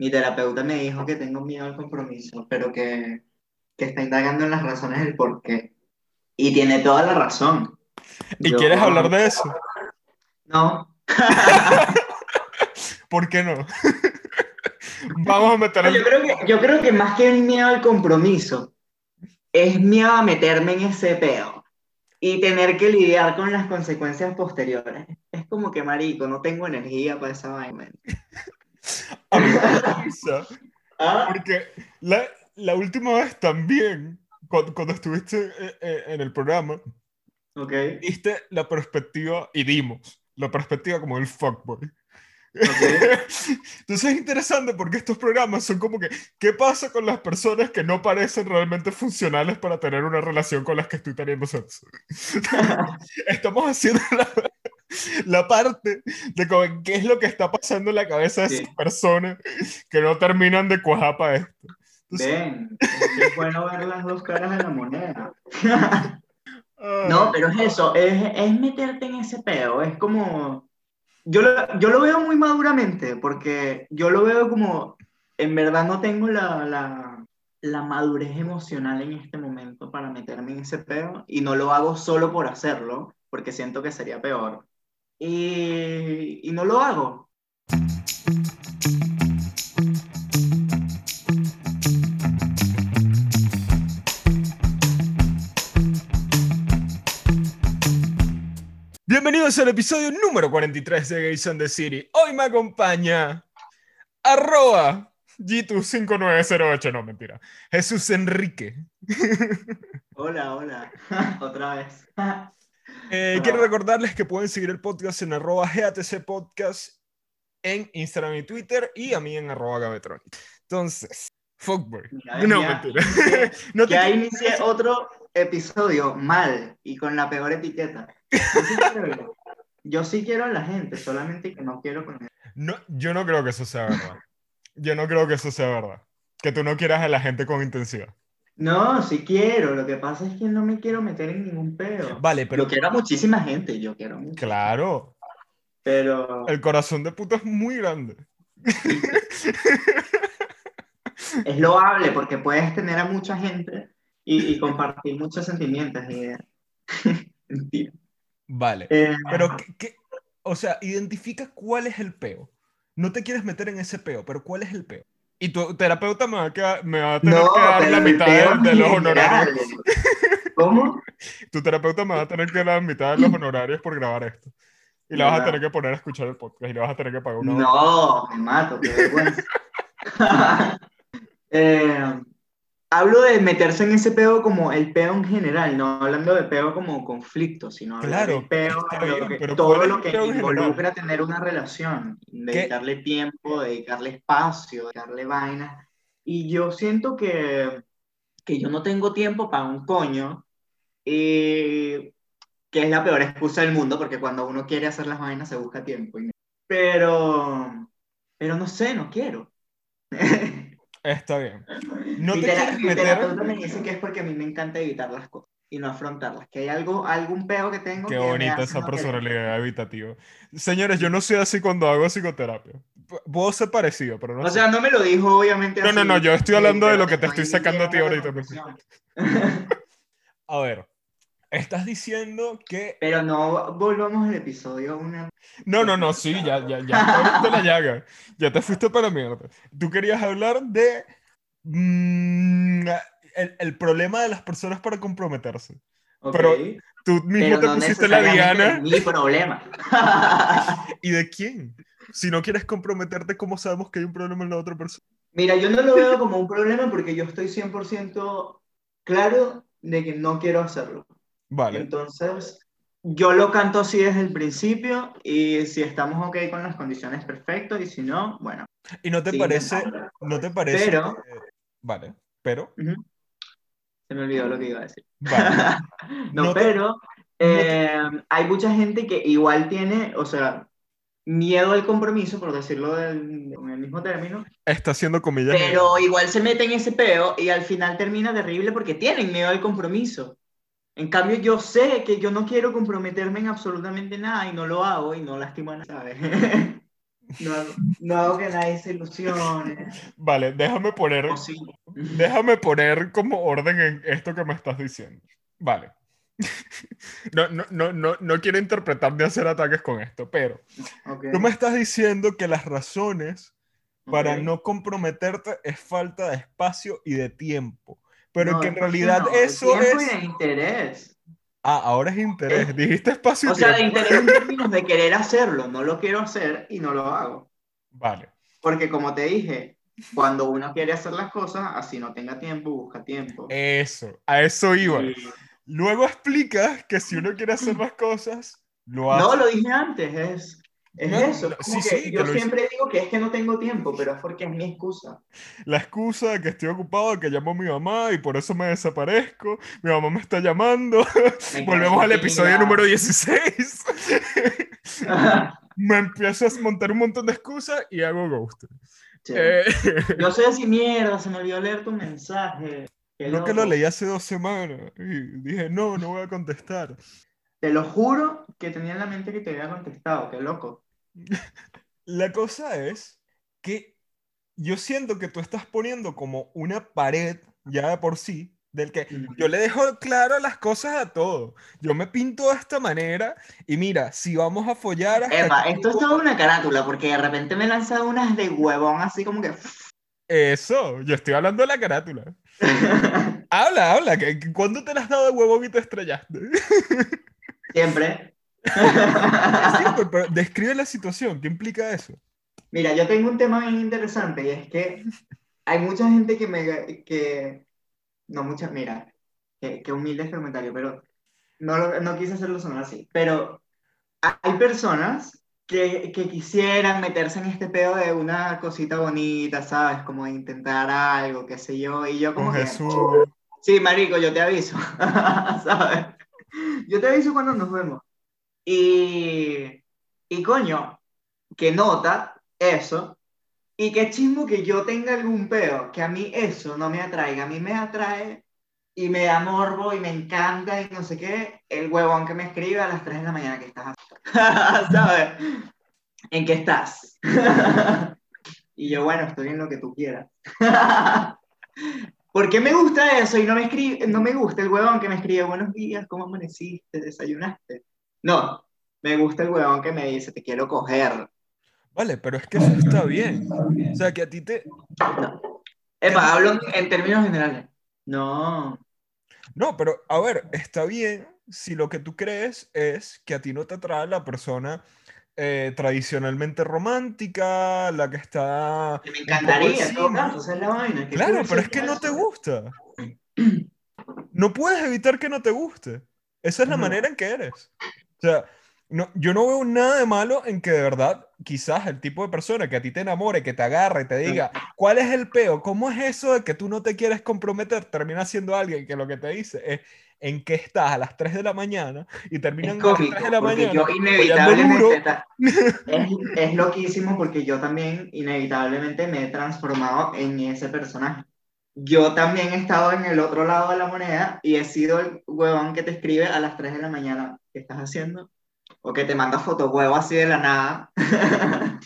mi terapeuta me dijo que tengo miedo al compromiso, pero que, que está indagando en las razones del por qué. Y tiene toda la razón. ¿Y Yo- quieres hablar de eso? No. ¿Por qué no? Vamos a meter Yo creo, que, yo creo que más que el miedo al compromiso, es miedo a meterme en ese peo y tener que lidiar con las consecuencias posteriores. Es como que, marico, no tengo energía para esa vaina. A mí me da risa, Ah, Porque la, la última vez también, cuando, cuando estuviste eh, eh, en el programa, ok, diste la perspectiva, y dimos, la perspectiva como el fuckboy. ok. Entonces es interesante porque estos programas son como que, ¿qué pasa con las personas que no parecen realmente funcionales para tener una relación con las que estoy teniendo sexo? Estamos haciendo la, la parte de como, qué es lo que está pasando en la cabeza de Sí. esas personas que no terminan de cuajar para esto. Entonces, Ven, es bueno ver las dos caras de la moneda. ah, No, pero es eso, es, es meterte en ese peo, es como... Yo lo, yo lo veo muy maduramente, porque yo lo veo como, en verdad no tengo la, la, la madurez emocional en este momento para meterme en ese peo, y no lo hago solo por hacerlo, porque siento que sería peor. Y, y no lo hago. Bienvenidos al episodio número 43 de Gays on the City. Hoy me acompaña arroba G25908, no mentira, Jesús Enrique. Hola, hola, otra vez. Eh, quiero recordarles que pueden seguir el podcast en arroba GATC Podcast en Instagram y Twitter y a mí en arroba Gavetron. Entonces, fuckboy. Mira, No, ya- mentira. no te Ya quiero- inicié otro episodio mal y con la peor etiqueta. Yo sí quiero, yo sí quiero a la gente, solamente que no quiero con no, yo no creo que eso sea verdad. Yo no creo que eso sea verdad. Que tú no quieras a la gente con intensidad. No, sí quiero. Lo que pasa es que no me quiero meter en ningún pedo. Vale, pero Yo quiero a muchísima gente, yo quiero mucho. claro, Pero el corazón de puta es muy grande. es loable porque puedes tener a mucha gente y, y compartir muchos sentimientos y ideas. Mentira. Vale. Eh, Pero, ¿qué, qué- o sea, identifica cuál es el peo. No te quieres meter en ese peo, pero ¿cuál es el peo? Y tu terapeuta me va a, quedar- me va a tener no, que dar la mitad de, los honorarios. ¿Cómo? Tu terapeuta me va a tener que dar la mitad de los honorarios por grabar esto. Y le vas a tener que poner a escuchar el podcast y le vas a tener que pagar una hora. No, me mato, qué vergüenza. Eh, hablo de meterse en ese peo como el peo en general, no hablando de peo como conflicto, sino Claro, peo, está lo bien, que- todo ¿cuál es lo que involucra tener una relación, dedicarle tiempo, dedicarle espacio, dedicarle vainas. Y yo siento que, que yo no tengo tiempo para un coño, y que es la peor excusa del mundo, porque cuando uno quiere hacer las vainas se busca tiempo. Pero, pero no sé, no quiero. Está bien. No mi, te tera- quieres mi meter. terapeuta me dice que es porque a mí me encanta evitar las cosas y no afrontarlas, que hay algo, algún peo que tengo Qué que bonita esa no querer. personalidad evitativa. Señores, yo no soy así cuando hago psicoterapia. Puedo ser parecido, pero no O sé. sea, no me lo dijo obviamente No, así, no, no, yo estoy hablando de lo que te estoy sacando a ti ahorita. A ver, estás diciendo que... Pero no volvamos al episodio una... No, no, no, sí, ya, ya, ya te la llaga. Ya te fuiste para mierda. Tú querías hablar de... mm, el, el problema de las personas para comprometerse. Ok, Pero Tú mismo pero te no pusiste la diana. mi problema. ¿Y de quién? Si no quieres comprometerte, ¿cómo sabemos que hay un problema en la otra persona? Mira, yo no lo veo como un problema porque yo estoy 100% claro de que no quiero hacerlo. Vale. Entonces, yo lo canto así desde el principio y si estamos ok con las condiciones, perfecto, y si no, bueno. ¿Y no te parece, no te parece? Pero- Vale, pero. Se me olvidó lo que iba a decir. vale. no, No te- pero eh, hay mucha gente que igual tiene, o sea, miedo al compromiso, por decirlo del- con el mismo término, Está haciendo comillas. pero igual se mete en ese peo y al final termina terrible porque tienen miedo al compromiso. En cambio, yo sé que yo no quiero comprometerme en absolutamente nada y no lo hago y no lastimo a nadie, ¿sabes? No, hago- no hago que nadie se ilusione. Vale, déjame poner, sí. déjame poner como orden en esto que me estás diciendo. Vale. No, no, no, no, no quiero interpretar ni hacer ataques con esto, pero Ok, tú me estás diciendo que las razones para ok. no comprometerte es falta de espacio y de tiempo. Pero No, que en realidad no, eso tiempo es... y de interés. Ah, ahora es interés. Dijiste espacio O sea, de interés en términos de querer hacerlo. No lo quiero hacer y no lo hago. Vale. Porque como te dije, cuando uno quiere hacer las cosas, así no tenga tiempo, busca tiempo. Eso, a eso iba. Y- Luego explicas que si uno quiere hacer las cosas, lo hace. No, lo dije antes, es, es No, eso. no, es sí, que sí, yo siempre digo que es que no tengo tiempo, pero es porque es mi excusa. La excusa de que estoy ocupado, que llamo a mi mamá y por eso me desaparezco. Mi mamá me está llamando. Me Volvemos al episodio número 16. idea. me empiezo a montar un montón de excusas y hago ghost. Sí. Eh, Yo soy así, mierda, se me olvidó leer tu mensaje. No que lo leí hace dos semanas y dije, no, no voy a contestar. Te lo juro que tenía en la mente que te había contestado, qué loco. La cosa es que yo siento que tú estás poniendo como una pared ya de por sí, del que yo le dejo claro las cosas a todo. Yo me pinto de esta manera y mira, si vamos a follar Epa, esto es toda una carátula, porque de repente me he lanzado unas de huevón así como que... Eso, yo estoy hablando de la carátula. Habla, habla, que ¿cuándo te las has dado de huevón y te estrellaste? Siempre. Sí, pero, describe la situación, ¿qué implica eso? Mira, yo tengo un tema bien interesante y es que hay mucha gente que me... que No mucha, mira, que, que humilde este comentario, pero no, no quise hacerlo sonar así. Pero hay personas que, que quisieran meterse en este pedo de una cosita bonita, ¿sabes? Como de intentar algo, qué sé yo, y yo como Con que... Jesús. Sí, marico, yo te aviso, ¿sabes? Yo te aviso cuando nos vemos. Y, y coño, que nota eso, y qué chismo que yo tenga algún peo, que a mí eso no me atraiga, a mí me atrae y me da morbo y me encanta y no sé qué, el huevón que me escribe a las 3 de la mañana que estás, ¿sabes? ¿En qué estás? Y yo, bueno, estoy en lo que tú quieras. ¿Por qué me gusta eso y no me, escribe, no me gusta el huevón que me escribe buenos días, ¿cómo amaneciste? ¿Desayunaste? No, me gusta el huevón que me dice te quiero coger. Vale, pero es que eso está bien. O sea, que a ti te... Epa, hablo en términos generales. No, No, pero a ver, está bien si lo que tú crees es que a ti no te atrae la persona eh, tradicionalmente romántica, la que está... que me encantaría, en todo encima. caso, esa es la vaina. que Claro, pero es que no te gusta. No puedes evitar que no te guste. Esa es la manera en que eres. O sea, no, yo no veo nada de malo en que de verdad, quizás el tipo de persona que a ti te enamore, que te agarre y te diga, ¿cuál es el peo? ¿Cómo es eso de que tú no te quieres comprometer? Termina siendo alguien que lo que te dice es en que estás a las 3 de la mañana y terminan Es a las cómico, 3 de la porque mañana. yo inevitablemente... Es, es loquísimo porque yo también inevitablemente me he transformado en ese personaje. Yo también he estado en el otro lado de la moneda y he sido el huevón que te escribe a las 3 de la mañana. ¿Qué estás haciendo? O que te manda fotohuevo así de la nada.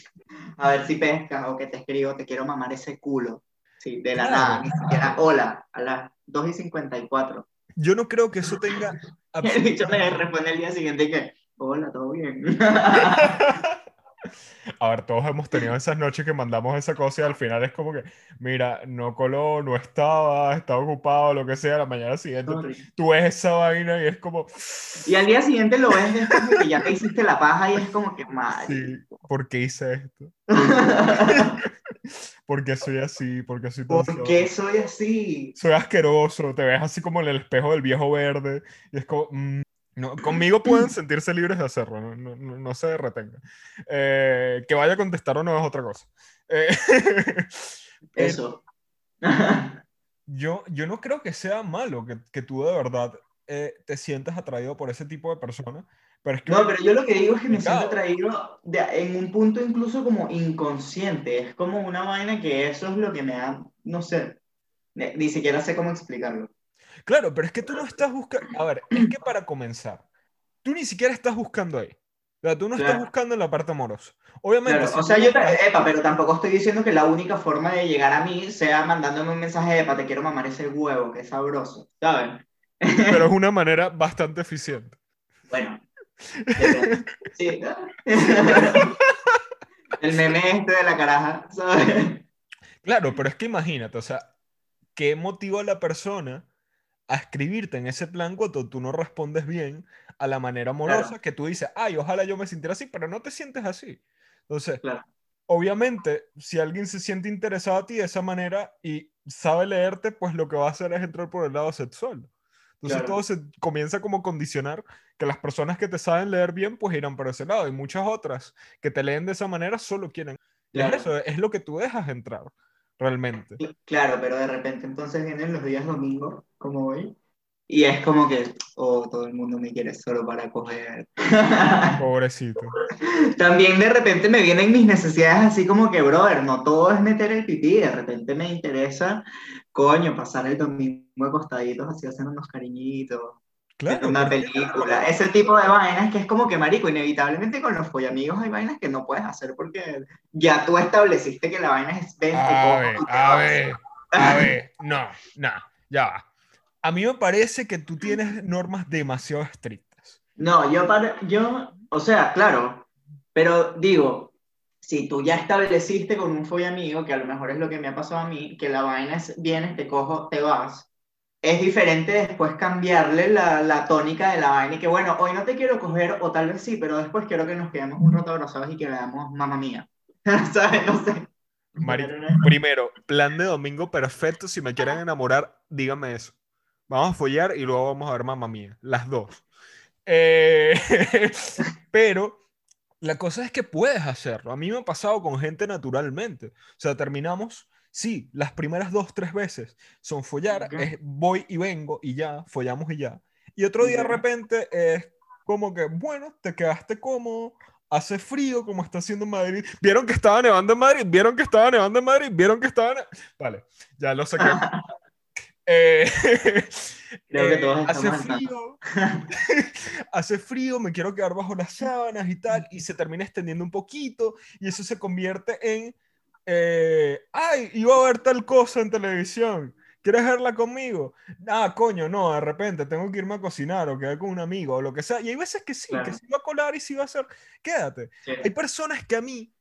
a ver si pescas. O que te escribo, te quiero mamar ese culo. Sí, de la Claro. nada. Ni siquiera hola. A las 2 y 54. Yo no creo que eso tenga El bicho me responde el día siguiente que, hola, ¿todo bien? A ver, todos hemos tenido esas noches que mandamos esa cosa y al final es como que, mira, no coló, no estaba, estaba ocupado, lo que sea, la mañana siguiente Sorry. tú ves esa vaina y es como, Y al día siguiente lo ves de que ya te hiciste la paja y es como que mal. sí, ¿por qué hice esto? ¿Por qué soy así? ¿Por qué soy ¿Por qué soy así? Soy asqueroso, te ves así como en el espejo del viejo verde y es como, mm, no, conmigo pueden sentirse libres de hacerlo, no, no, no- no se retengan. Eh, que vaya a contestar o no es otra cosa. Eh, eh, Eso. Yo, yo no creo que sea malo que, que tú de verdad eh, te sientas atraído por ese tipo de personas, pero es que No, pero yo lo que digo es que me siento atraído de- en un punto incluso como inconsciente. Es como una vaina que eso es lo que me da, no sé, ni, ni siquiera sé cómo explicarlo. Claro, pero es que tú no estás buscando, a ver, es que para comenzar, tú ni siquiera estás buscando ahí. O sea, tú no estás buscando en la parte amorosa. Obviamente, Claro, si o sea, yo, ta- epa, pero tampoco estoy diciendo que la única forma de llegar a mí sea mandándome un mensaje, epa, te quiero mamar ese huevo, que es sabroso, ¿sabes? pero es una manera bastante eficiente. Bueno. Sí. El meme este de la caraja, ¿sabes? Claro, pero es que imagínate, o sea, ¿qué motiva a la persona a escribirte en ese plan cuando tú no respondes bien a la manera amorosa Claro. que tú dices, ay, ojalá yo me sintiera así, pero no te sientes así? Entonces, Claro. obviamente, si alguien se siente interesado a ti de esa manera y sabe leerte, pues lo que va a hacer es entrar por el lado sexual. Entonces Claro. todo se comienza como a condicionar que las personas que te saben leer bien, pues irán por ese lado. Y muchas otras que te leen de esa manera solo quieren. Claro. eso, es lo que tú dejas entrar, realmente. Cl- Claro, pero de repente entonces vienen los días domingos, como hoy, y es como que, oh, todo el mundo me quiere solo para coger. Pobrecito. También de repente me vienen mis necesidades así como que, brother, no todo es meter el pipí, de repente me interesa, coño, pasar el domingo acostaditos así, hacer unos cariñitos, Claro. una película, ese tipo de vainas que es como que, marico, inevitablemente con los follamigos hay vainas que no puedes hacer porque ya tú estableciste que la vaina es ven, te A cojo ver, a ver, a ver. No, no, ya va. A mí me parece que tú tienes normas demasiado estrictas. No, yo, para, yo, o sea, claro, pero digo, si tú ya estableciste con un folla amigo, que a lo mejor es lo que me ha pasado a mí, que la vaina es, vienes, te cojo, te vas, es diferente después cambiarle la, la tónica de la vaina y que bueno, hoy no te quiero coger, o tal vez sí, pero después quiero que nos quedemos un rato abrazados y que veamos mamá mía. ¿Sabes? No sé. No- primero, plan de domingo perfecto. Si me quieren enamorar, díganme eso. Vamos a follar y luego vamos a ver mamá mía. Las dos. Eh, pero la cosa es que puedes hacerlo. A mí me ha pasado con gente naturalmente. O sea, terminamos, sí, las primeras dos, tres veces son follar, Ok. es voy y vengo y ya, follamos y ya. Y otro día de repente es como que, bueno, te quedaste cómodo, hace frío como está haciendo en Madrid. ¿Vieron que estaba nevando en Madrid? ¿Vieron que estaba nevando en Madrid? ¿Vieron que estaba... Vale, ya lo saqué. Eh, Creo que eh, todos hace frío, hace frío, me quiero quedar bajo las sábanas y tal, y se termina extendiendo un poquito, y eso se convierte en, eh, ay, iba a ver tal cosa en televisión, ¿quieres verla conmigo? Ah, coño, no, de repente tengo que irme a cocinar o quedar con un amigo o lo que sea, y hay veces que sí, que sí va a colar y sí va a ser, quédate. Sí. Hay personas que a mí,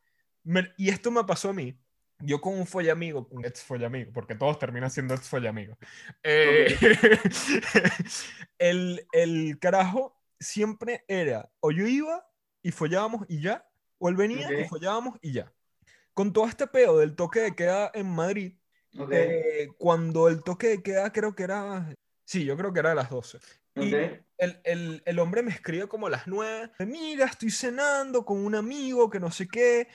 me- y esto me pasó a mí, yo con un follamigo, un ex follamigo, porque todos terminan siendo ex follamigos. Eh, el, el carajo siempre era, o yo iba y follábamos y ya, o él venía y follábamos y ya. Con todo este peo del toque de queda en Madrid, eh, cuando el toque de queda creo que era, sí, yo creo que era a las 12. Y ok. el, el- el hombre me escribe como a las 9. Mira, estoy cenando con un amigo que no sé qué,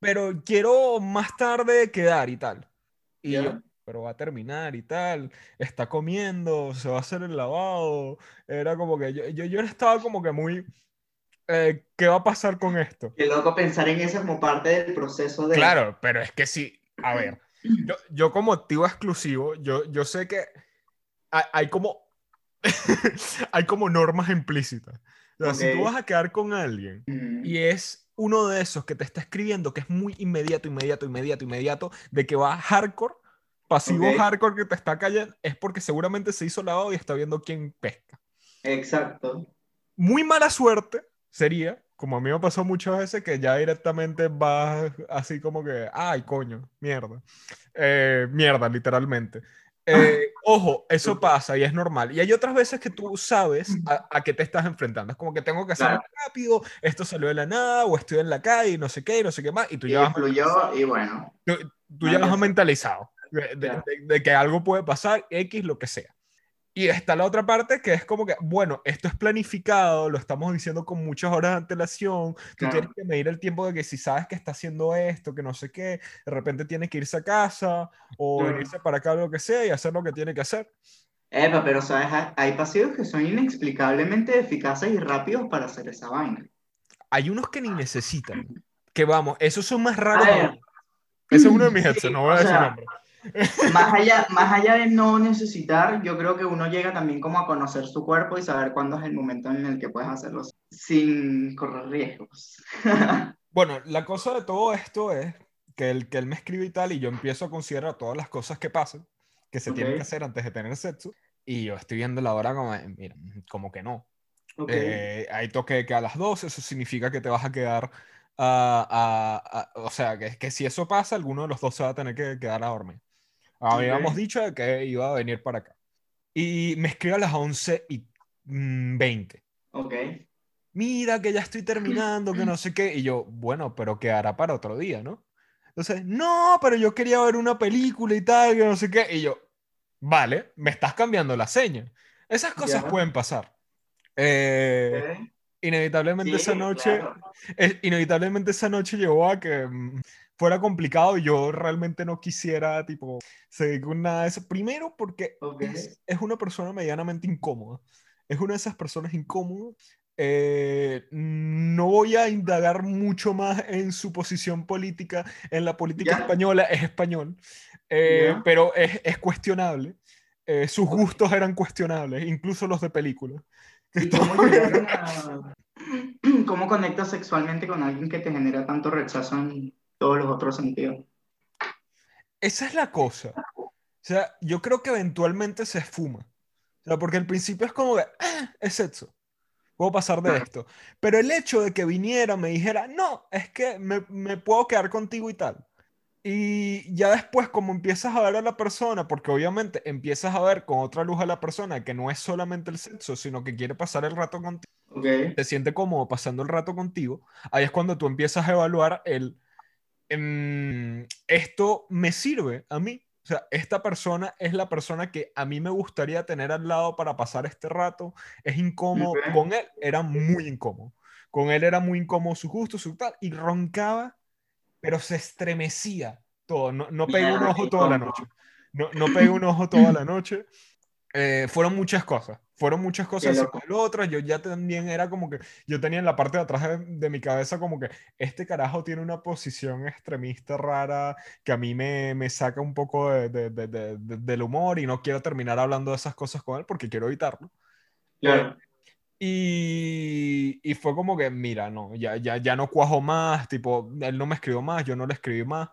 pero quiero más tarde quedar y tal. Y Ya. yo, pero va a terminar y tal. Está comiendo, se va a hacer el lavado. Era como que yo, yo, yo estaba como que muy. eh, ¿Qué va a pasar con esto? Qué loco pensar en eso como parte del proceso de... Claro, pero es que sí, a ver, yo, yo como activo exclusivo, yo, yo sé que hay, hay como hay como normas implícitas. O sea, si tú vas a quedar con alguien Mm, y es uno de esos que te está escribiendo que es muy inmediato, inmediato, inmediato, inmediato, de que va hardcore, pasivo Ok. hardcore que te está cayendo, es porque seguramente se hizo lavado y está viendo quién pesca. Exacto. Muy mala suerte sería, como a mí me pasó muchas veces, que ya directamente vas así como que, ay, coño, mierda. Eh, mierda, literalmente. Eh, ojo, eso pasa y es normal. Y hay otras veces que tú sabes a, a qué te estás enfrentando. Es como que tengo que hacerlo Claro. rápido, esto salió de la nada, o estoy en la calle y no sé qué, y no sé qué más. Y tú Y ya vas, y bueno. tú, tú ya vas mentalizado de, de- Claro. de- de que algo puede pasar, X, lo que sea. Y está la otra parte que es como que, bueno, esto es planificado, lo estamos diciendo con muchas horas de antelación, tú Claro. tienes que medir el tiempo de que si sabes que está haciendo esto, que no sé qué, de repente tiene que irse a casa o Claro. venirse para acá, lo que sea, y hacer lo que tiene que hacer. Epa, pero sabes, hay- pasivos que son inexplicablemente eficaces y rápidos para hacer esa vaina. Hay unos que ni necesitan, que vamos, esos son más raros. Ese es uno de mis Sí, exes, no voy a decir sea, nombre. Más allá, más allá de no necesitar, yo creo que uno llega también como a conocer su cuerpo y saber cuándo es el momento en el que puedes hacerlo sin correr riesgos. Bueno, la cosa de todo esto es que, el, que él me escribe y tal, y yo empiezo a considerar todas las cosas que pasan, que se tienen Ok. que hacer antes de tener sexo, y yo estoy viendo la hora como, mira, como que no. Ok. Eh, hay toque de que a las 12, eso significa que te vas a quedar, a- a- a- o sea, que, que si eso pasa, alguno de los dos se va a tener que quedar a dormir. Habíamos Ok. dicho que iba a venir para acá. Y me escribe a las 11 y mm, 20. ok. Mira que ya estoy terminando, que no sé qué. Y yo, bueno, pero quedará para otro día, ¿no? Entonces, no, pero yo quería ver una película y tal, que no sé qué. Y yo, vale, me estás cambiando la seña. Esas cosas Ya. pueden pasar. Eh, inevitablemente esa Sí, noche, claro. inevitablemente esa noche llevó a que mm, fuera complicado y yo realmente no quisiera, tipo, seguir con nada de eso. Primero porque Ok. es, es una persona medianamente incómoda. Es una de esas personas incómodas. Eh, no voy a indagar mucho más en su posición política. En la política Ya. española es español, eh, Ya. pero es, es cuestionable. Eh, sus Ok. gustos eran cuestionables, incluso los de película. Que ¿Y está- cómo a... ¿Cómo conectas sexualmente con alguien que te genera tanto rechazo en todos los otros sentidos? Esa es la cosa. O sea, yo creo que eventualmente se esfuma. O sea, porque al principio es como de, "Ah, es sexo. Puedo pasar de Claro. esto. Pero el hecho de que viniera, me dijera, no, es que me, me puedo quedar contigo y tal. Y ya después, como empiezas a ver a la persona, porque obviamente empiezas a ver con otra luz a la persona que no es solamente el sexo, sino que quiere pasar el rato contigo, Ok. te siente cómodo pasando el rato contigo, ahí es cuando tú empiezas a evaluar el, esto me sirve a mí. O sea, esta persona es la persona que a mí me gustaría tener al lado para pasar este rato. Es incómodo. Con él era muy incómodo. Con él era muy incómodo su gusto, su tal. Y roncaba, pero se estremecía todo. No, no pegué un ojo toda la noche. No, no pegué un ojo toda la noche. Eh, fueron muchas cosas. Fueron muchas cosas de otras. Yo ya también era como que. Yo tenía en la parte de atrás de, de mi cabeza como que este carajo tiene una posición extremista rara que a mí me, me saca un poco de- de- de- de- de- del humor y no quiero terminar hablando de esas cosas con él porque quiero evitarlo. Claro. Y, y fue como que, mira, no, ya, ya, ya no cuajo más, tipo, él no me escribió más, yo no le escribí más.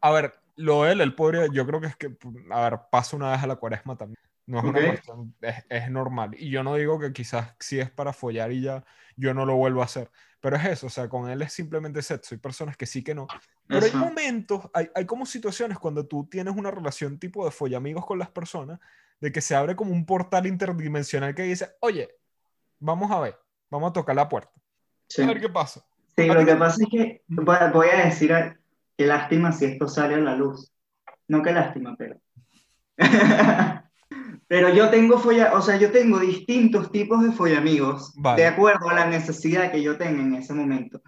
A ver, lo él, él podría, yo creo que es que, a ver, pasa una vez a la cuaresma también. No es una Ok. cuestión, es, es normal. Y yo no digo que quizás si es para follar y ya, yo no lo vuelvo a hacer. Pero es eso, o sea, con él es simplemente sexo. Hay personas que sí que no. Pero hay Eso. momentos, hay, hay como situaciones cuando tú tienes una relación tipo de follamigos con las personas, de que se abre como un portal interdimensional que dice, oye, vamos a ver, vamos a tocar la puerta. Sí. A ver qué pasa. Sí, ¿A lo que pasa es que voy a, decir, a- qué lástima si esto sale a la luz. No qué lástima, pero... Pero yo tengo folla, o sea, yo tengo distintos tipos de follamigos Vale. de acuerdo a la necesidad que yo tenga en ese momento.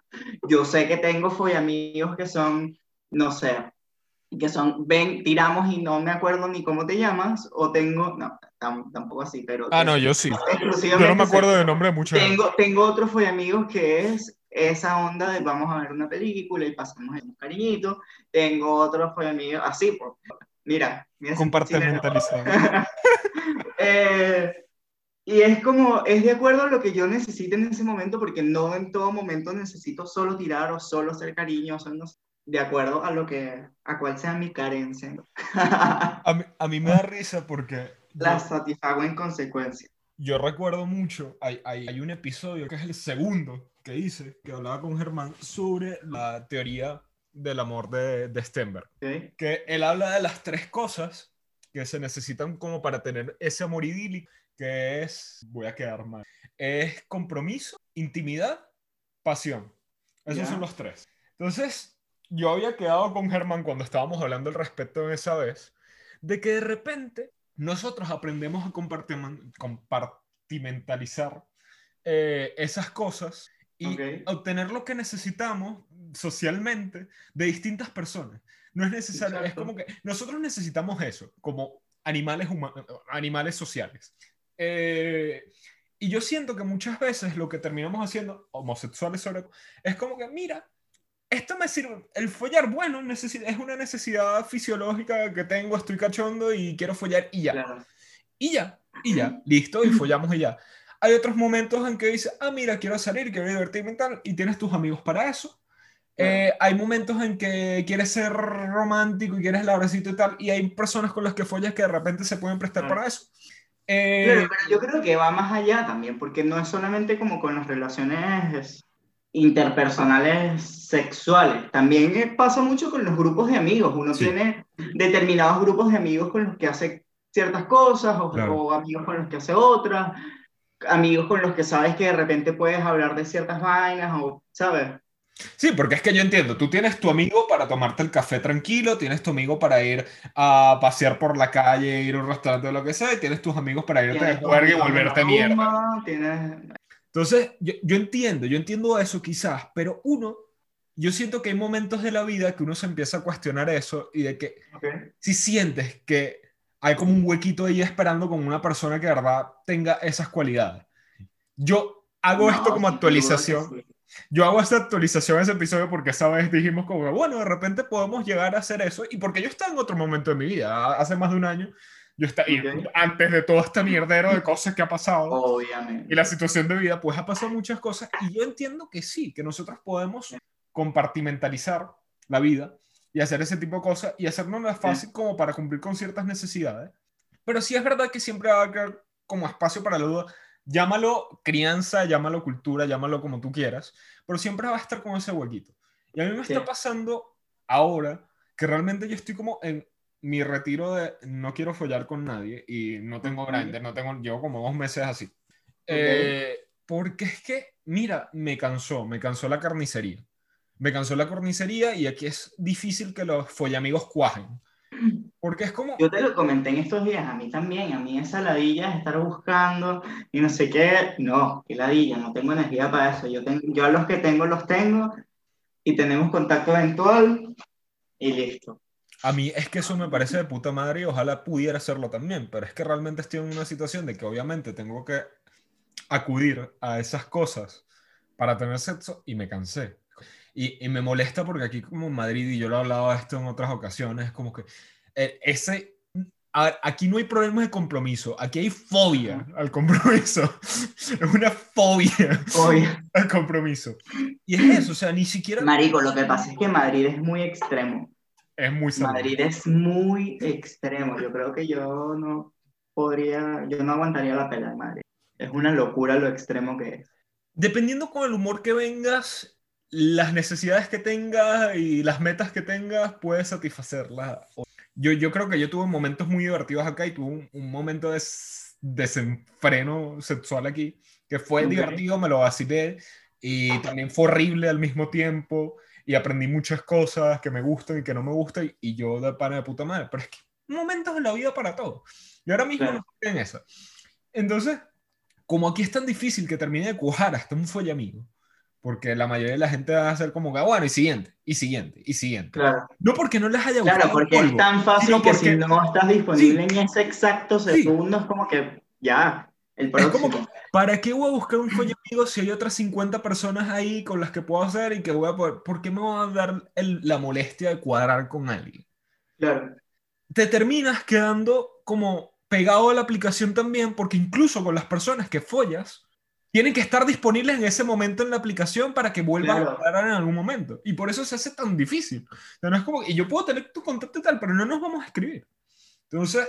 Yo sé que tengo follamigos que son, no sé, que son, ven, tiramos y no me acuerdo ni cómo te llamas, o tengo, no, tam- tampoco así, pero... Ah, no, yo sí. Yo no me acuerdo del nombre de muchos. Tengo, tengo otro fue amigos que es esa onda de vamos a ver una película y pasamos un cariñito. Tengo otro fue amigos así, pues. Mira, mira Compartimentalizado. Eh, y es como, es de acuerdo a lo que yo necesite en ese momento, porque no en todo momento necesito solo tirar o solo hacer cariño, o sea, no sé, de acuerdo a lo que, a cuál sea mi carencia. A mí, a mí me da risa porque La yo, satisfago en consecuencia. yo recuerdo mucho, hay, hay, hay un episodio que es el segundo que hice, que hablaba con Germán sobre la teoría del amor de, de Stenberg. que él habla de las tres cosas que se necesitan como para tener ese amor idílico, que es, voy a quedar mal, es compromiso, intimidad, pasión. Esos son los tres. Entonces, yo había quedado con Germán cuando estábamos hablando al respecto esa vez, de que de repente nosotros aprendemos a compartimen- compartimentalizar eh, esas cosas y obtener lo que necesitamos socialmente de distintas personas. No es necesario, es como que nosotros necesitamos eso, como animales, animales sociales. Eh, y yo siento que muchas veces lo que terminamos haciendo, homosexuales sobre es como que, mira, esto me sirve, el follar, bueno, es una necesidad fisiológica que tengo, estoy cachondo y quiero follar y ya. Y ya, y ya, listo, y follamos y ya. Hay otros momentos en que dices, ah, mira, quiero salir, quiero divertirme y tal, y tienes tus amigos para eso. Eh, hay momentos en que quieres ser romántico y quieres el abracito y tal, y hay personas con las que follas que de repente se pueden prestar para eso. Eh, pero yo creo que va más allá también, porque no es solamente como con las relaciones interpersonales sexuales. También pasa mucho con los grupos de amigos. Uno tiene determinados grupos de amigos con los que hace ciertas cosas o, o, amigos con los que hace otras. Amigos con los que sabes que de repente puedes hablar de ciertas vainas o, ¿sabes? Sí, porque es que yo entiendo, tú tienes tu amigo para tomarte el café tranquilo, tienes tu amigo para ir a pasear por la calle, ir a un restaurante o lo que sea, y tienes tus amigos para irte de juerga y volverte mierda. Entonces, yo, yo, entiendo, yo entiendo eso quizás, pero uno, yo siento que hay momentos de la vida que uno se empieza a cuestionar eso y de que si sientes que hay como un huequito ahí esperando con una persona que de verdad tenga esas cualidades. Yo hago esto como actualización yo hago esta actualización a ese episodio porque esa vez dijimos como, bueno, de repente podemos llegar a hacer eso. Y porque yo estaba en otro momento de mi vida, hace más de un año, yo estaba, antes de todo este mierdero de cosas que ha pasado, Obviamente. y la situación de vida, pues ha pasado muchas cosas. Y yo entiendo que sí, que nosotros podemos compartimentalizar la vida y hacer ese tipo de cosas y hacernos más fácil como para cumplir con ciertas necesidades. Pero sí es verdad que siempre va a haber como espacio para la duda llámalo crianza, llámalo cultura, llámalo como tú quieras, pero siempre va a estar con ese huequito. Y a mí me está pasando ahora que realmente yo estoy como en mi retiro de no quiero follar con nadie y no tengo grande, no tengo, llevo como dos meses así. Eh, porque es que, mira, me cansó, me cansó la carnicería. Me cansó la carnicería y aquí es difícil que los follamigos cuajen. Porque es como... Yo te lo comenté en estos días, a mí también, a mí esa ladilla es estar buscando y no sé qué, no, qué ladilla, no tengo energía para eso, yo, tengo, yo a los que tengo los tengo y tenemos contacto eventual y listo. A mí es que eso me parece de puta madre y ojalá pudiera hacerlo también, pero es que realmente estoy en una situación de que obviamente tengo que acudir a esas cosas para tener sexo y me cansé. Y, y me molesta porque aquí como en Madrid, y yo lo he hablado esto en otras ocasiones, es como que eh, ese, aquí no hay problemas de compromiso, aquí hay fobia al compromiso. Es una fobia, al compromiso. Y es eso, o sea, ni siquiera... Marico, lo que pasa es que Madrid es muy extremo. Es muy Madrid es muy extremo. Yo creo que yo no podría, yo no aguantaría la pela de Madrid. Es una locura lo extremo que es. Dependiendo con el humor que vengas, las necesidades que tengas y las metas que tengas, puedes satisfacerlas yo, yo creo que yo tuve momentos muy divertidos acá y tuve un, momento de desenfreno sexual aquí, que fue divertido, me lo vacilé y también fue horrible al mismo tiempo y aprendí muchas cosas que me gustan y que no me gustan y, yo de pana de puta madre, pero es que momentos en la vida para todo. Y ahora mismo no estoy en eso. Entonces, como aquí es tan difícil que termine de cuajar hasta un folle amigo, porque la mayoría de la gente va a hacer como ah, bueno, y siguiente, y siguiente, y siguiente. Claro. No porque no les haya gustado. Claro, porque es tan fácil que si no estás disponible en ese exacto segundo, es como que ya, el. Es como ¿para qué voy a buscar un folle amigo si hay otras 50 personas ahí con las que puedo hacer y que voy a poder, ¿por qué me voy a dar el, la molestia de cuadrar con alguien? Claro. Te terminas quedando como pegado a la aplicación también, porque incluso con las personas que follas, tienen que estar disponibles en ese momento en la aplicación para que vuelvan a parar en algún momento. Y por eso se hace tan difícil. no es como, y yo puedo tener tu contacto y tal, pero no nos vamos a escribir. Entonces,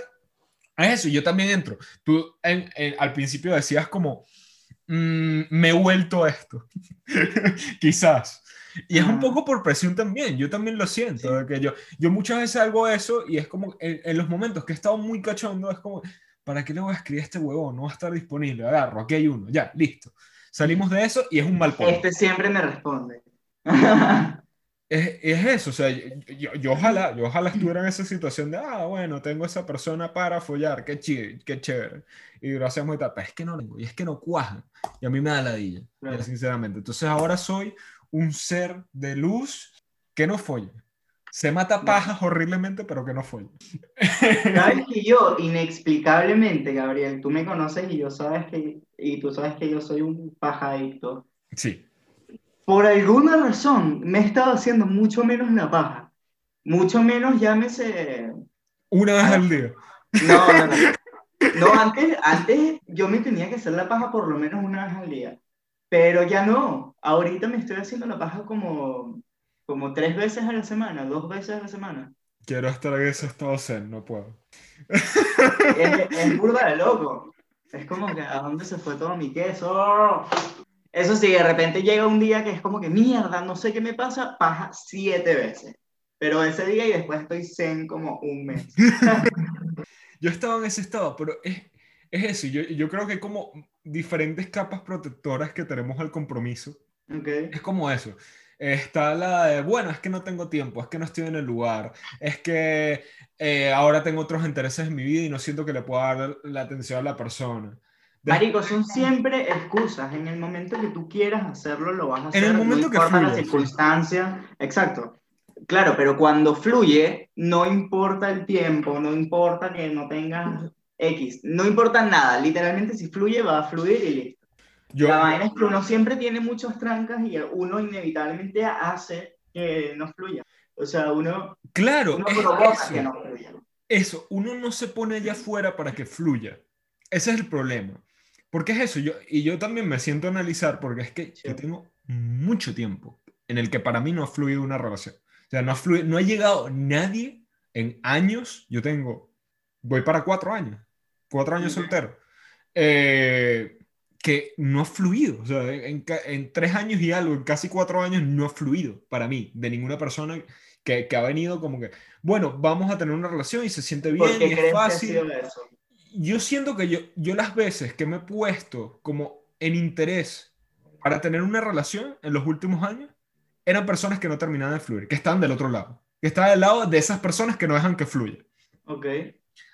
es eso, yo también entro. Tú al principio decías como, mm, me he vuelto a esto. Quizás. Y es un poco por presión también, yo también lo siento, que yo, yo muchas veces hago eso y es como en, en, los momentos que he estado muy cachondo, es como, ¿para qué le voy a escribir a este huevón? No va a estar disponible. Agarro, aquí hay uno, ya, listo. Salimos de eso y es un mal punto. Este siempre me responde. es, es, eso, o sea, yo, yo, ojalá, yo ojalá estuviera en esa situación de, ah, bueno, tengo esa persona para follar, qué, chido, qué chévere. Y lo hacemos y tal, pero es que no tengo, y es que no cuaja. Y a mí me da la dilla, sinceramente. Entonces ahora soy un ser de luz que no folla. Se mata pajas horriblemente, pero que no fue. Sabes que yo, inexplicablemente, Gabriel, tú me conoces y yo sabes que, y tú sabes que yo soy un pajadito. Sí. por alguna razón me he estado haciendo mucho menos la paja. Mucho menos, llámese. Una vez al día. No, no, no. No, antes, antes yo me tenía que hacer la paja por lo menos una vez al día. Pero ya no. Ahorita me estoy haciendo la paja como, como tres veces a la semana, dos veces a la semana. Quiero estar en ese estado zen, no puedo. Es, es burda de loco. Es como que, ¿a dónde se fue todo mi queso? Eso sí, de repente llega un día que es como que, mierda, no sé qué me pasa, paja siete veces. Pero ese día y después estoy zen como un mes. Yo estaba en ese estado, pero es, es eso. Yo, yo creo que hay como diferentes capas protectoras que tenemos al compromiso. Ok. Es como eso. Está la de, bueno, es que no tengo tiempo, es que no estoy en el lugar, es que eh, ahora tengo otros intereses en mi vida y no siento que le pueda dar la atención a la persona. De- Marico, son siempre excusas. En el momento que tú quieras hacerlo, lo vas a hacer. el momento no que importa la circunstancia. Exacto. Claro, pero cuando fluye, no importa el tiempo, no importa que no tengas X, no importa nada. Literalmente, si fluye, va a fluir y listo. Yo, La vaina es que uno siempre tiene muchas trancas y uno inevitablemente hace que no fluya. O sea, uno, claro, uno es provoca eso. que no fluya. Eso, uno no se pone allá afuera para que fluya. Ese es el problema. Porque es eso, yo, y yo también me siento a analizar, porque es que Sí. yo tengo mucho tiempo en el que para mí no ha fluido una relación. O sea, no ha, fluido, no ha llegado nadie en años, yo tengo, voy para cuatro años, cuatro años soltero, eh, que no ha fluido. O sea, en, tres años y algo, en casi cuatro años, no ha fluido para mí, de ninguna persona que, que ha venido como que, bueno, vamos a tener una relación y se siente bien ¿Por qué y es fácil yo siento que yo, yo las veces que me he puesto como en interés para tener una relación en los últimos años, eran personas que no terminaban de fluir, que estaban del otro lado, que estaban del lado de esas personas que no dejan que fluya. Ok.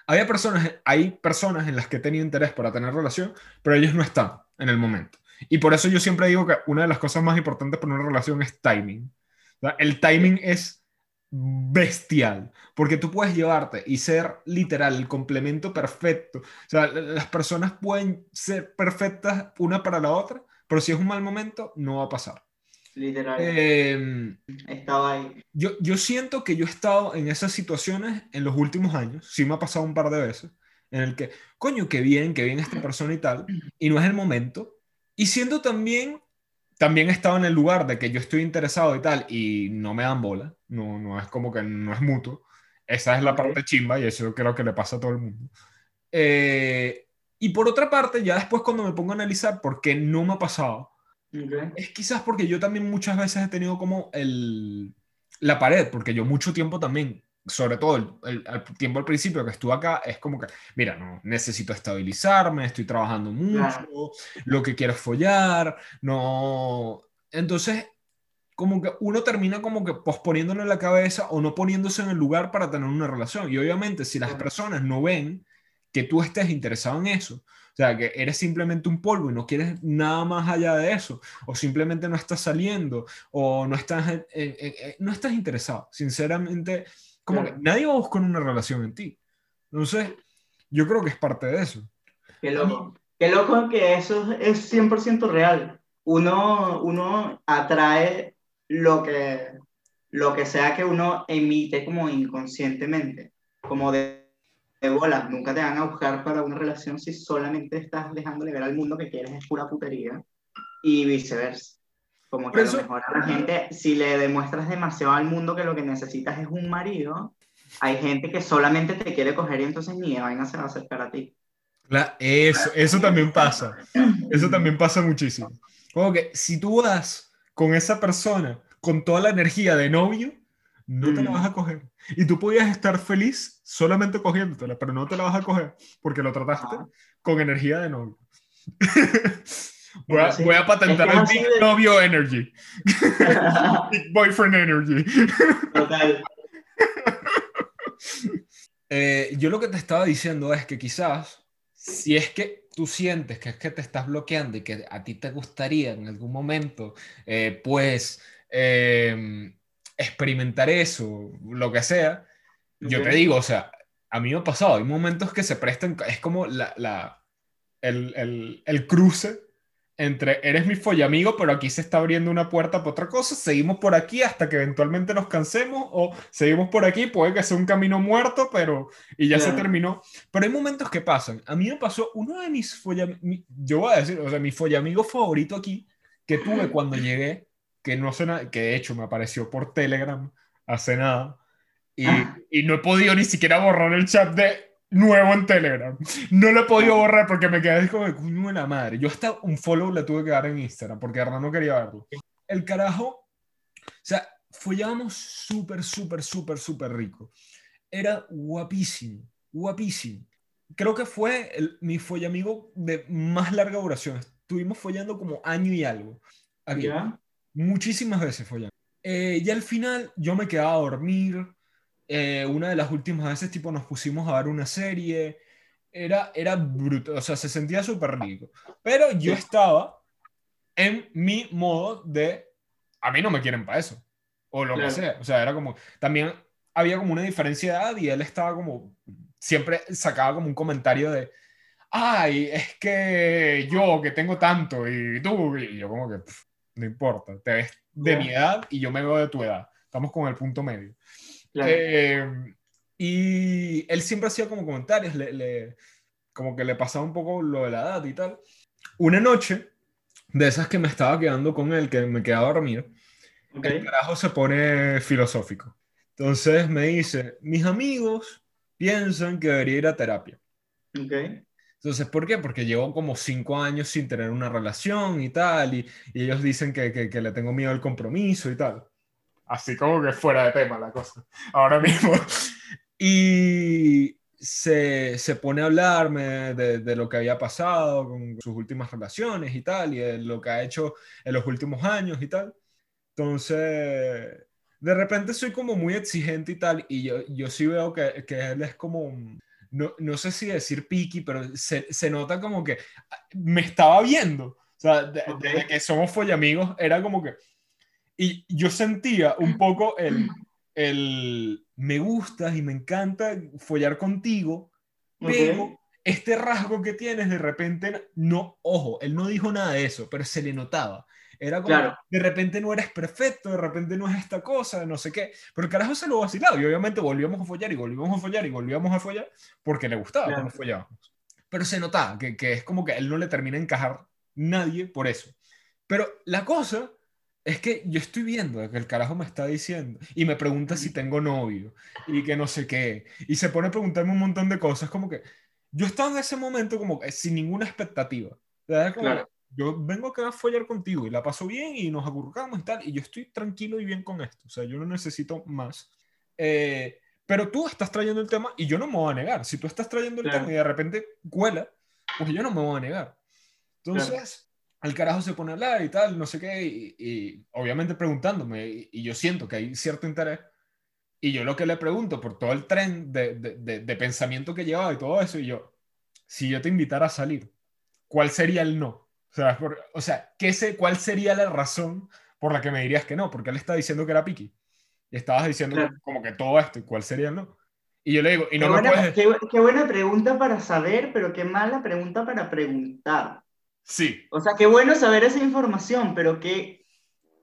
Había personas, hay personas en las que he tenido interés para tener relación, pero ellos no están en el momento. Y por eso yo siempre digo que una de las cosas más importantes para una relación es timing. El timing es bestial, porque tú puedes llevarte y ser literal el complemento perfecto. O sea, las personas pueden ser perfectas una para la otra, pero si es un mal momento, no va a pasar. Literal. Eh, Estaba ahí. yo, yo siento que yo he estado en esas situaciones en los últimos años, sí me ha pasado un par de veces, en el que, coño, qué bien, qué bien esta persona y tal, y no es el momento. Y siento también, también he estado en el lugar de que yo estoy interesado y tal, y no me dan bola, no, no es como que no es mutuo. Esa es la parte chimba y eso creo que le pasa a todo el mundo. Eh, y por otra parte, ya después cuando me pongo a analizar por qué no me ha pasado, Es quizás porque yo también muchas veces he tenido como el, la pared, porque yo mucho tiempo también, sobre todo el, tiempo al principio que estuve acá, es como que, mira, no, necesito estabilizarme, estoy trabajando mucho, lo que quiero es follar, no... Entonces, como que uno termina como que posponiéndolo en la cabeza o no poniéndose en el lugar para tener una relación. Y obviamente si las personas no ven que tú estés interesado en eso, o sea, que eres simplemente un polvo y no quieres nada más allá de eso, o simplemente no estás saliendo, o no estás, en- en- en- no estás interesado. Sinceramente, como Claro. que nadie va a buscar una relación en ti. Entonces, yo creo que es parte de eso. Qué loco. Qué loco que eso es 100% real. Uno, uno atrae lo que, lo que sea que uno emite como inconscientemente, como de, de bolas. Nunca te van a buscar para una relación si solamente estás dejándole ver al mundo que quieres es pura putería y viceversa. Como que Por a eso- lo mejor a la gente, si le demuestras demasiado al mundo que lo que necesitas es un marido, hay gente que solamente te quiere coger y entonces ni de vaina se va a acercar a ti. La- eso, eso también pasa. Eso también pasa muchísimo. Como que si tú vas con esa persona con toda la energía de novio, no te la vas a coger. Y tú podías estar feliz solamente cogiéndotela, pero no te la vas a coger porque lo trataste con energía de novio. voy, a, voy a patentar es que el Big de- Novio Energy. Big Boyfriend Energy. Total. Eh, yo lo que te estaba diciendo es que quizás, si es que tú sientes que es que te estás bloqueando y que a ti te gustaría en algún momento, eh, pues, eh, experimentar eso, lo que sea, yo te digo, o sea, a mí me ha pasado, hay momentos que se prestan, es como la, la- el, el- el cruce entre eres mi follamigo, pero aquí se está abriendo una puerta para otra cosa, seguimos por aquí hasta que eventualmente nos cansemos, o seguimos por aquí, puede que sea un camino muerto, pero y ya se terminó. Pero hay momentos que pasan. A mí me pasó uno de mis follamigos, yo voy a decir, o sea, mi follamigo favorito aquí, que tuve cuando llegué, que no sé nada, que de hecho me apareció por Telegram hace nada, y, Ah. y no he podido ni siquiera borrar el chat de nuevo en Telegram. No lo he podido borrar porque me quedé como de coño de la madre. Yo hasta un follow le tuve que dar en Instagram porque verdad no quería verlo. El carajo, o sea, follábamos súper, súper, súper, súper rico. Era guapísimo, guapísimo. Creo que fue el- mi follamigo de más larga duración. Estuvimos follando como año y algo. Aquí. ¿Ya? Muchísimas veces follando. Eh, y al final yo me quedaba a dormir. Eh, una de las últimas veces, tipo, nos pusimos a ver una serie. Era, era brutal, o sea, se sentía súper rico. Pero yo estaba en mi modo de, a mí no me quieren para eso. O lo Claro. que sea. O sea, era como, también había como una diferencia de edad y él estaba como, siempre sacaba como un comentario de, ay, es que yo que tengo tanto y tú, y yo como que, "Pff, no importa, te ves de mi edad y yo me veo de tu edad. Estamos con el punto medio. Claro. Eh, y él siempre hacía como comentarios, le, le- como que le pasaba un poco lo de la edad y tal. Una noche, de esas que me estaba quedando con él, que me quedaba a dormir, Ok. el carajo se pone filosófico. Entonces me dice, mis amigos piensan que debería ir a terapia. Ok. Entonces, ¿por qué? Porque llevo como cinco años sin tener una relación y tal, y, y ellos dicen que, que, que le tengo miedo al compromiso y tal. Así como que fuera de tema la cosa, ahora mismo. Y se, se pone a hablarme de, de lo que había pasado con sus últimas relaciones y tal, y de lo que ha hecho en los últimos años y tal. Entonces, de repente soy como muy exigente y tal, y yo, yo sí veo que, que él es como, no, no sé si decir picky, pero se, se nota como que me estaba viendo. O sea, de- desde que somos follamigos, era como que... Y yo sentía un poco el, el me gustas y me encanta follar contigo, pero este rasgo que tienes de repente, no, ojo, él no dijo nada de eso, pero se le notaba. Era como, Claro. de repente no eres perfecto, de repente no es esta cosa, no sé qué. Pero el carajo se lo vacilaba y obviamente volvíamos a follar y volvíamos a follar y volvíamos a follar porque le gustaba Claro. cuando follábamos. Pero se notaba que, que es como que a él no le termina de encajar nadie por eso. Pero la cosa es que yo estoy viendo que el carajo me está diciendo y me pregunta si tengo novio y que no sé qué. Y se pone a preguntarme un montón de cosas. Como que yo estaba en ese momento como que sin ninguna expectativa. Como Claro. Yo vengo acá a follar contigo y la paso bien y nos acurrucamos y tal. Y yo estoy tranquilo y bien con esto. O sea, yo no necesito más. Eh, pero tú estás trayendo el tema y yo no me voy a negar. Si tú estás trayendo el Claro. tema y de repente cuela, pues yo no me voy a negar. Entonces, al carajo se pone a hablar y tal, no sé qué, y, y obviamente preguntándome, y, y yo siento que hay cierto interés. Y yo lo que le pregunto por todo el tren de, de, de, de pensamiento que llevaba y todo eso, y yo, si yo te invitara a salir, ¿cuál sería el no? O sea, por- o sea ¿qué sé, ¿cuál sería la razón por la que me dirías que no? Porque él está diciendo que era piqui. Y estabas diciendo Claro. como que todo esto, ¿y cuál sería el no? Y yo le digo, y Qué no me buena, puedes... qué, qué buena pregunta para saber, pero qué mala pregunta para preguntar. Sí, O sea, qué bueno saber esa información, pero qué,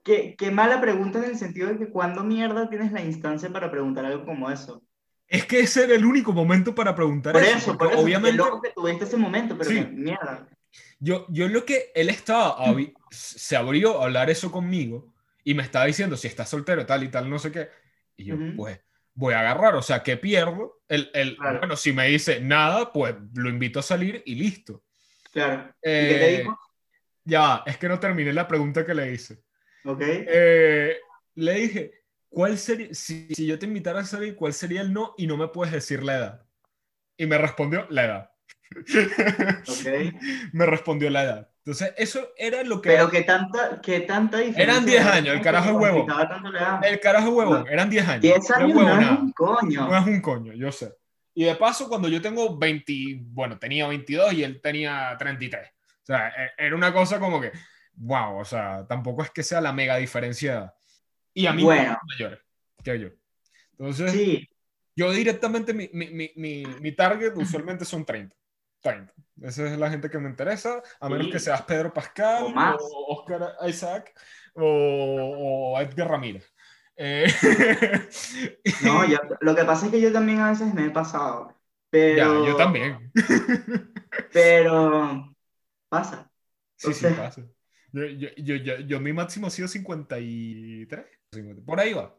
qué, qué mala pregunta en el sentido de que cuando mierda tienes la instancia para preguntar algo como eso. es que ese era el único momento para preguntar Por eso. eso, por eso, obviamente... qué que tuviste ese momento, pero Sí. qué mierda. Yo, yo lo que él estaba, abi- se abrió a hablar eso conmigo y me estaba diciendo si estás soltero, tal y tal, no sé qué. Y yo, pues, voy a agarrar, o sea, ¿qué pierdo? El, el, Claro. Bueno, si me dice nada, pues lo invito a salir y listo. Claro. ¿Y qué te Eh, dijo? Ya, es que no terminé la pregunta que le hice. ¿Ok? Eh, le dije, ¿cuál sería, si, si yo te invitara a salir, cuál sería el no y no me puedes decir la edad? Y me respondió la edad. Ok. me respondió la edad. Entonces, eso era lo que... Pero qué tanta, qué tanta diferencia. Eran 10 de edad años, el carajo edad. El carajo es huevón, eran 10 años. 10 Era años no es un coño. No es un coño, yo sé. Y de paso, cuando yo tengo 20, bueno, tenía 22 y él tenía 33. O sea, e- era una cosa como que, wow, o sea, tampoco es que sea la mega diferencia. Y a mí Bueno. mayores que yo. Entonces, Sí, yo directamente, mi, mi, mi, mi, mi target usualmente son 30. 30. Esa es la gente que me interesa, a menos Sí. que seas Pedro Pascal, O más. o Oscar Isaac, o, o Edgar Ramírez. Eh, No, yo- lo que pasa es que yo también a veces me he pasado. ya, Pero, yo también. Pero pasa. Sí, sí, Ok. pasa. Yo, yo, yo, yo, mi máximo ha sido 53. 50. Por ahí va.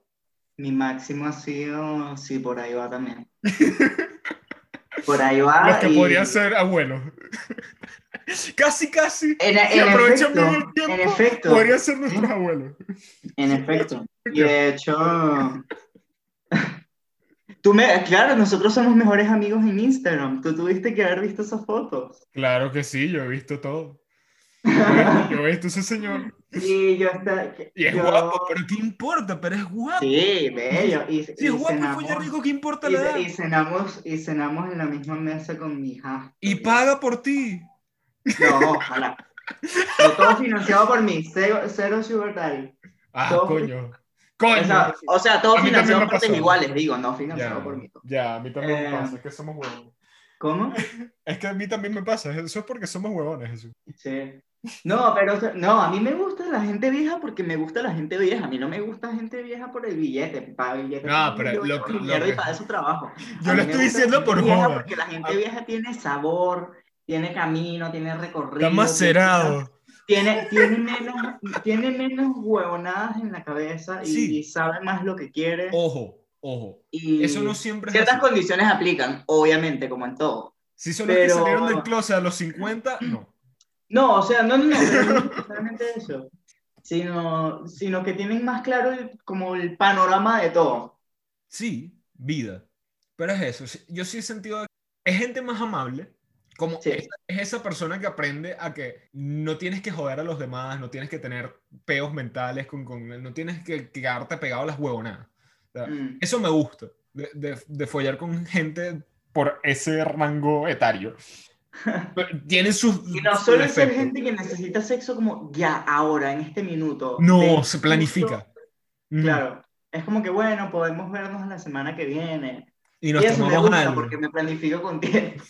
Mi máximo ha sido, sí, por ahí va también. Por ahí va. Los que y- podrían ser abuelos. casi, casi. En, Si en aprovechan bien el tiempo, en efecto, Podrían ser nuestros abuelos. en efecto. Y de hecho, tú me, claro, nosotros somos mejores amigos en Instagram. Tú tuviste que haber visto esas fotos. Claro que sí, yo he visto todo. Yo he visto, yo he visto ese señor. Y yo está, Y es yo- guapo, pero ¿qué importa? Pero es guapo. Sí, bello. Y, Si y es guapo y cenamos- folla rico, ¿qué importa y, la edad? y cenamos, y cenamos en la misma mesa con mi hija. Y paga por ti. No, ojalá. Pero todo financiado por mí, cero, cero sugar daddy. Ah, Todo- coño. O Coño. sea, o sea, todo financiado me por iguales, digo, no financiado Ya, por mí. ya, a mí también me Eh, pasa, es que somos huevones. ¿Cómo? Es que a mí también me pasa, eso es porque somos huevones, Jesús. Sí. No, pero o sea, no, a mí me gusta la gente vieja porque me gusta la gente vieja. A mí no me gusta gente vieja por el billete. Para billete No, pero yo lo lo y para eso trabajo. Yo lo estoy diciendo por joda. Porque la gente vieja tiene sabor, tiene camino, tiene recorrido. Está macerado. Tiene, tiene, menos, tiene menos huevonadas en la cabeza y, Sí. y sabe más lo que quiere. Ojo, ojo. y Eso no siempre es Ciertas así. condiciones aplican, obviamente, como en todo. Si son los pero- que salieron del closet a los 50, no. No, o sea, no, no, no, no necesariamente eso. Sino, sino que tienen más claro el- como el panorama de todo. Sí, vida. Pero es eso. Yo sí he sentido. Es gente más amable. Como Sí. es, es esa persona que aprende a que no tienes que joder a los demás, no tienes que tener peos mentales, con, con- no tienes que, que quedarte pegado a las huevonadas. O sea, Mm. Eso me gusta, de, de, de follar con gente por ese rango etario. Pero Tienen sus. Y no solo es ser gente que necesita sexo como ya, ahora, en este minuto. No, De se planifica. Claro. Es como que, bueno, podemos vernos la semana que viene. Y Y nos eso me gusta algo. porque me planifico con tiempo.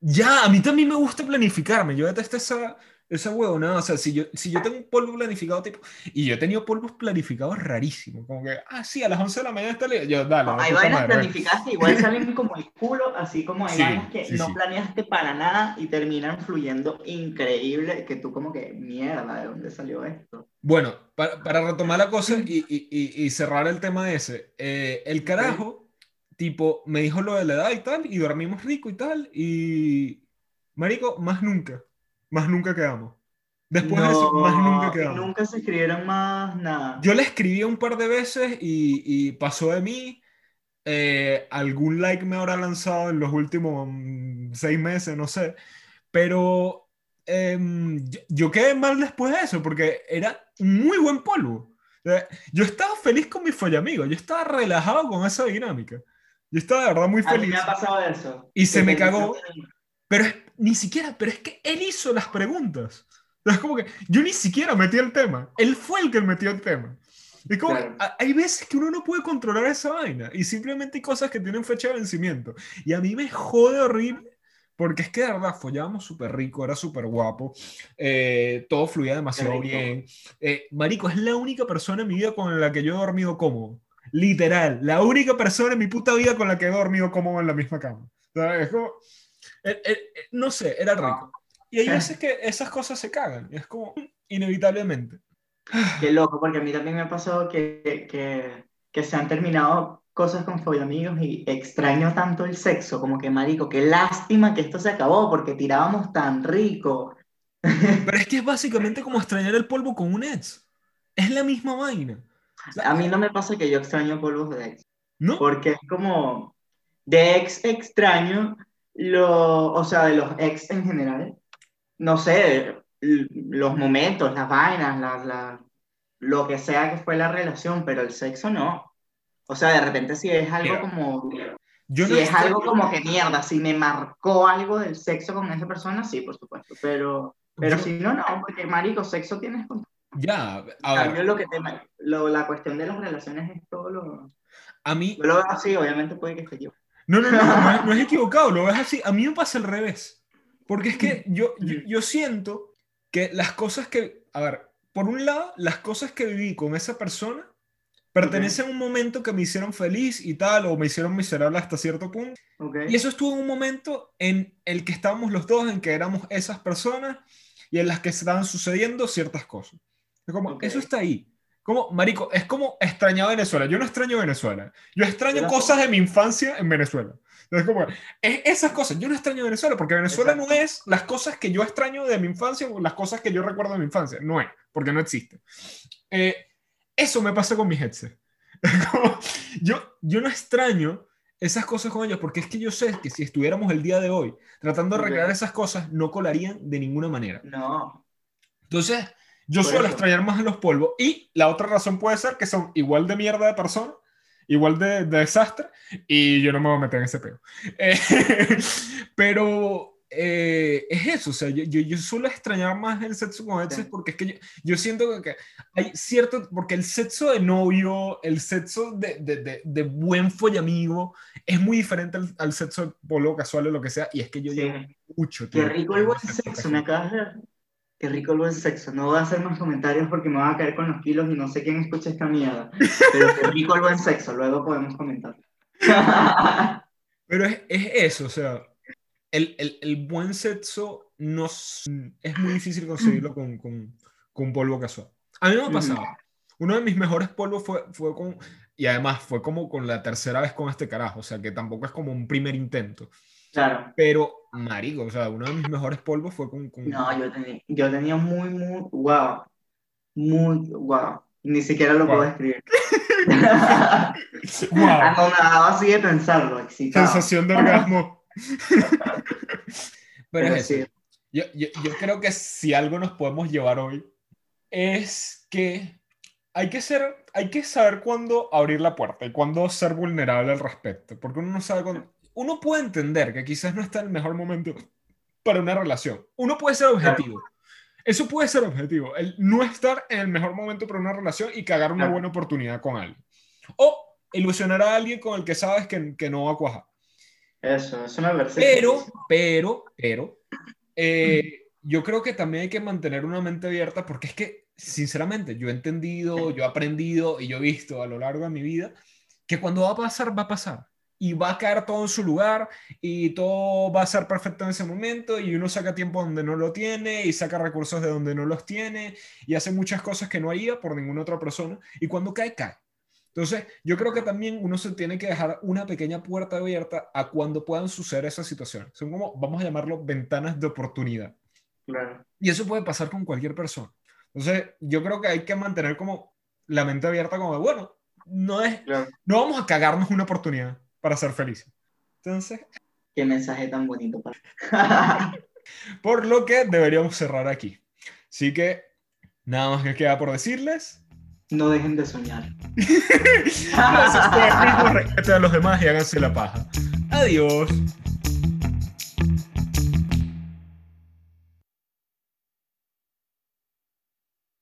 Ya, a mí también me gusta planificarme. Yo detesto esa, esa huevonada. O sea, si yo, si yo tengo un polvo planificado, tipo. Y yo he tenido polvos planificados rarísimos. Como que, ah, sí, a las 11 de la mañana está libre. Yo, dale. hay puta vainas planificadas que igual salen como el culo, así como hay Sí, vainas que sí, no sí. planeaste para nada y terminan fluyendo increíble, que tú como que, mierda, ¿de dónde salió esto? Bueno, para, para retomar la cosa y, y- y- y cerrar el tema ese, eh, el carajo, tipo, me dijo lo de la edad y tal, y dormimos rico y tal, y. Marico, más nunca. Más nunca quedamos. Después de eso, más nunca quedamos. Nunca se escribieron más nada. Yo le escribí un par de veces y, y pasó de mí. Eh, algún like me habrá lanzado en los últimos mm, seis meses, no sé. Pero em, yo, yo quedé mal después de eso porque era muy buen polvo. O sea, yo estaba feliz con mi follamigo, yo estaba relajado con esa dinámica. Yo estaba de verdad muy A mí feliz. me ha pasado eso. Y se me cagó. Pero es- ni siquiera, pero es que él hizo las preguntas. Es como que yo ni siquiera metí el tema. Él fue el que metió el tema. Es como, Claro. a- hay veces que uno no puede controlar esa vaina y simplemente hay cosas que tienen fecha de vencimiento. Y a mí me jode horrible porque es que de verdad follábamos súper rico, era súper guapo, eh, todo fluía demasiado bien. Eh, marico, es la única persona en mi vida con la que yo he dormido cómodo. Literal, la única persona en mi puta vida con la que he dormido cómodo en la misma cama. Sea, es como, eh, eh, eh, no sé, era rico. Y hay veces que esas cosas se cagan. Es como, inevitablemente. Qué loco, porque a mí también me ha pasado que, que, que se han terminado cosas con amigos y extraño tanto el sexo, como que marico, qué lástima que esto se acabó porque tirábamos tan rico. Pero es que es básicamente como extrañar el polvo con un ex. Es la misma vaina. Sea, A mí no me pasa que yo extraño polvos de ex, ¿No? porque es como de ex extraño, lo, o sea, de los ex en general, no sé, los momentos, las vainas, la, la- lo que sea que fue la relación, pero el sexo no. O sea, de repente si es algo Mira, como, Yo si no es algo extraño- como que mierda, si me marcó algo del sexo con esa persona, sí, por supuesto, pero, pero yo- si no, no, porque marico, sexo tienes con... Ya, a ver, lo que te, lo, la cuestión de las relaciones es todo lo... a mí... Yo lo veo así, obviamente puede que esté yo. No, no, no, no es, no es equivocado, lo ves así. A mí me pasa al revés. Porque es que yo, yo, yo siento que las cosas que, a ver, por un lado, las cosas que viví con esa persona pertenecen a un momento que me hicieron feliz y tal, o me hicieron miserable hasta cierto punto. Ok. Y eso estuvo en un momento en el que estábamos los dos, en que éramos esas personas y en las que estaban sucediendo ciertas cosas. Es como, eso está ahí. Como, marico, es como extrañar Venezuela. Yo no extraño Venezuela. Yo extraño Era cosas de mi infancia en Venezuela. Es como, es esas cosas. Yo no extraño Venezuela porque Venezuela no Exacto. es las cosas que yo extraño de mi infancia o las cosas que yo recuerdo de mi infancia. No es, porque no existe. Eh, eso me pasa con mis headsets. Como, yo, yo no extraño esas cosas con ellos porque es que yo sé que si estuviéramos el día de hoy tratando de arreglar esas cosas, no colarían de ninguna manera. No. Entonces, yo Por suelo eso. extrañar más a los polvos. Y la otra razón puede ser que son igual de mierda de persona, igual de, de desastre, y yo no me voy a meter en ese peo. Eh, pero eh, es eso, o sea, yo, yo, yo suelo extrañar más el sexo con exes Sí. porque es que yo, yo siento que hay cierto, porque el sexo de novio, el sexo de, de, de, de buen follamigo, es muy diferente al, al sexo de polo casual o lo que sea, y es que yo Sí. llevo mucho Qué tiempo rico el buen sexo, me acabas de... Qué rico el buen sexo. No voy a hacer más comentarios porque me van a caer con los kilos y no sé quién escucha esta mierda. Pero qué rico el buen sexo, luego podemos comentar. Pero es, es eso, o sea, el, el, el buen sexo no es muy difícil conseguirlo con, con, con polvo casual. A mí me ha pasado. Uno de mis mejores polvos fue, fue con, y además fue como con la tercera vez con este carajo, o sea, que tampoco es como un primer intento. Claro. Pero, marico, o sea, uno de mis mejores polvos fue con... con No, yo tenía, yo tenía muy, muy, wow. Muy, wow. Ni siquiera lo puedo Wow. describir. ¡Wow! Anonadado así de pensarlo, excitado. Sensación de orgasmo. Pero, Pero es sí. eso. Yo, yo, yo creo que si algo nos podemos llevar hoy es que hay que, ser, hay que saber cuándo abrir la puerta y cuándo ser vulnerable al respecto. Porque uno no sabe cuándo. Uno puede entender que quizás no está en el mejor momento para una relación. Uno puede ser objetivo. Eso puede ser objetivo. El no estar en el mejor momento para una relación y cagar una Claro. buena oportunidad con alguien. O ilusionar a alguien con el que sabes que, que no va a cuajar. Eso, eso me parece. Pero, pero, pero, eh, yo creo que también hay que mantener una mente abierta porque es que, sinceramente, yo he entendido, yo he aprendido y yo he visto a lo largo de mi vida que cuando va a pasar, va a pasar. Y va a caer todo en su lugar y todo va a ser perfecto en ese momento y uno saca tiempo donde no lo tiene y saca recursos de donde no los tiene y hace muchas cosas que no haría por ninguna otra persona y cuando cae, cae. Entonces, yo creo que también uno se tiene que dejar una pequeña puerta abierta a cuando puedan suceder esas situaciones. Son como, vamos a llamarlo, ventanas de oportunidad. Claro. Y eso puede pasar con cualquier persona. Entonces, yo creo que hay que mantener como la mente abierta como, de, bueno, no, es, Claro. no vamos a cagarnos una oportunidad para ser felices. Entonces, Qué mensaje tan bonito para. por lo que deberíamos cerrar aquí. Así que, nada más que queda por decirles. no dejen de soñar. Gracias por el mismo respeto a los demás y háganse la paja. Adiós.